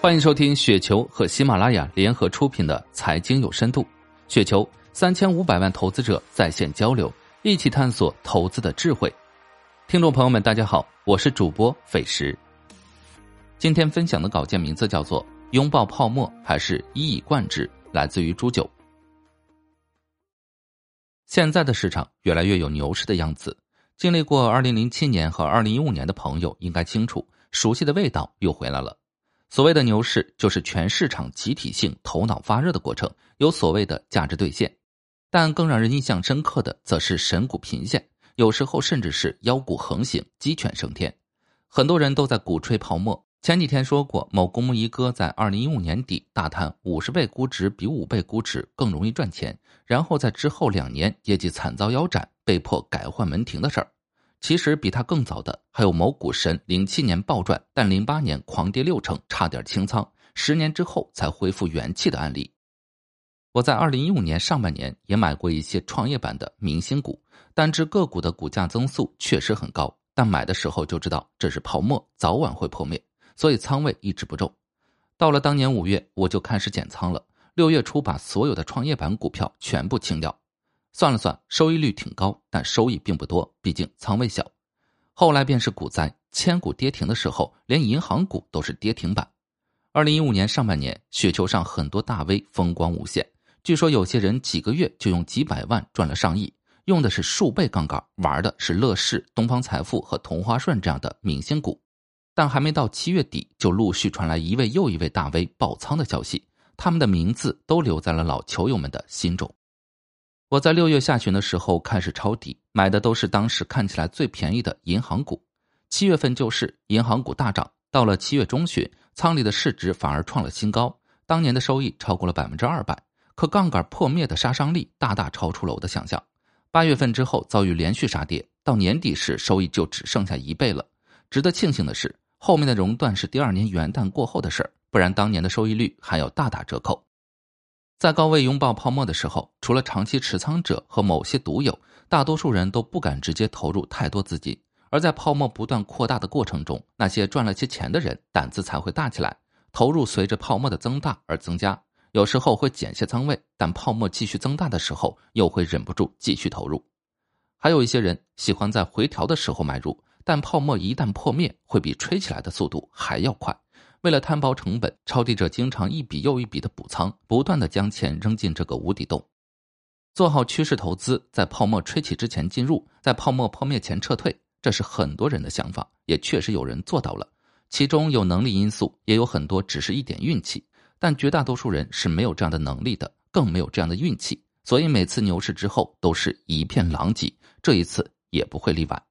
欢迎收听雪球和喜马拉雅联合出品的《财经有深度》，雪球三千五百万投资者在线交流，一起探索投资的智慧。听众朋友们，大家好，我是主播费时。今天分享的稿件名字叫做《拥抱泡沫还是一以贯之》，来自于朱九。现在的市场越来越有牛市的样子，经历过二零零七年和二零一五年的朋友应该清楚，熟悉的味道又回来了。所谓的牛市，就是全市场集体性头脑发热的过程，有所谓的价值兑现。但更让人印象深刻的，则是神股频现，有时候甚至是妖股横行，鸡犬升天。很多人都在鼓吹泡沫。前几天说过，某公募一哥在二零一五年底大谈五十倍估值比五倍估值更容易赚钱，然后在之后两年业绩惨遭腰斩，被迫改换门庭的事儿。其实比他更早的还有某股神，零七年暴赚，但零八年狂跌六成，差点清仓，十年之后才恢复元气的案例。我在二零一五年上半年也买过一些创业板的明星股，单只个股的股价增速确实很高，但买的时候就知道这是泡沫，早晚会破灭，所以仓位一直不重。到了当年五月，我就开始减仓了，六月初把所有的创业板股票全部清掉。算了算，收益率挺高，但收益并不多，毕竟仓位小。后来便是股灾，千股跌停的时候，连银行股都是跌停板。二零一五年上半年，雪球上很多大 V 风光无限，据说有些人几个月就用几百万赚了上亿，用的是数倍杠杆，玩的是乐视、东方财富和同花顺这样的明星股。但还没到七月底，就陆续传来一位又一位大 V 爆仓的消息，他们的名字都留在了老球友们的心中。我在六月下旬的时候开始抄底，买的都是当时看起来最便宜的银行股。七月份就是银行股大涨，到了七月中旬，仓里的市值反而创了新高，当年的收益超过了百分之二百。可杠杆破灭的杀伤力大大超出了我的想象。八月份之后遭遇连续杀跌，到年底时收益就只剩下一倍了。值得庆幸的是，后面的熔断是第二年元旦过后的事儿，不然当年的收益率还要大打折扣。在高位拥抱泡沫的时候，除了长期持仓者和某些独有，大多数人都不敢直接投入太多资金。而在泡沫不断扩大的过程中，那些赚了些钱的人胆子才会大起来，投入随着泡沫的增大而增加。有时候会减些仓位，但泡沫继续增大的时候，又会忍不住继续投入。还有一些人喜欢在回调的时候买入，但泡沫一旦破灭，会比吹起来的速度还要快。为了摊薄成本，抄底者经常一笔又一笔的补仓，不断的将钱扔进这个无底洞。做好趋势投资，在泡沫吹起之前进入，在泡沫破灭前撤退，这是很多人的想法，也确实有人做到了。其中有能力因素，也有很多只是一点运气，但绝大多数人是没有这样的能力的，更没有这样的运气。所以每次牛市之后都是一片狼藉，这一次也不会例外。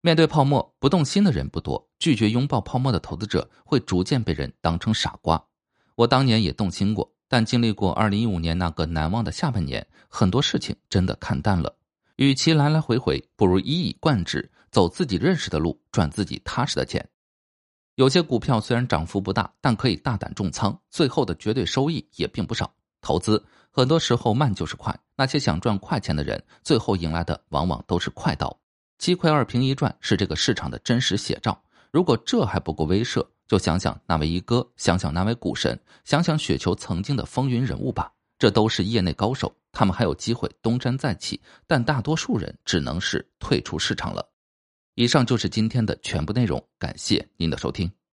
面对泡沫不动心的人不多，拒绝拥抱泡沫的投资者会逐渐被人当成傻瓜。我当年也动心过，但经历过二零一五年那个难忘的下半年，很多事情真的看淡了。与其来来回回，不如一以贯之，走自己认识的路，赚自己踏实的钱。有些股票虽然涨幅不大，但可以大胆重仓，最后的绝对收益也并不少。投资很多时候慢就是快，那些想赚快钱的人，最后迎来的往往都是快刀。七亏二平一赚是这个市场的真实写照。如果这还不够威慑，就想想那位一哥，想想那位股神，想想雪球曾经的风云人物吧。这都是业内高手，他们还有机会东山再起，但大多数人只能是退出市场了。以上就是今天的全部内容，感谢您的收听。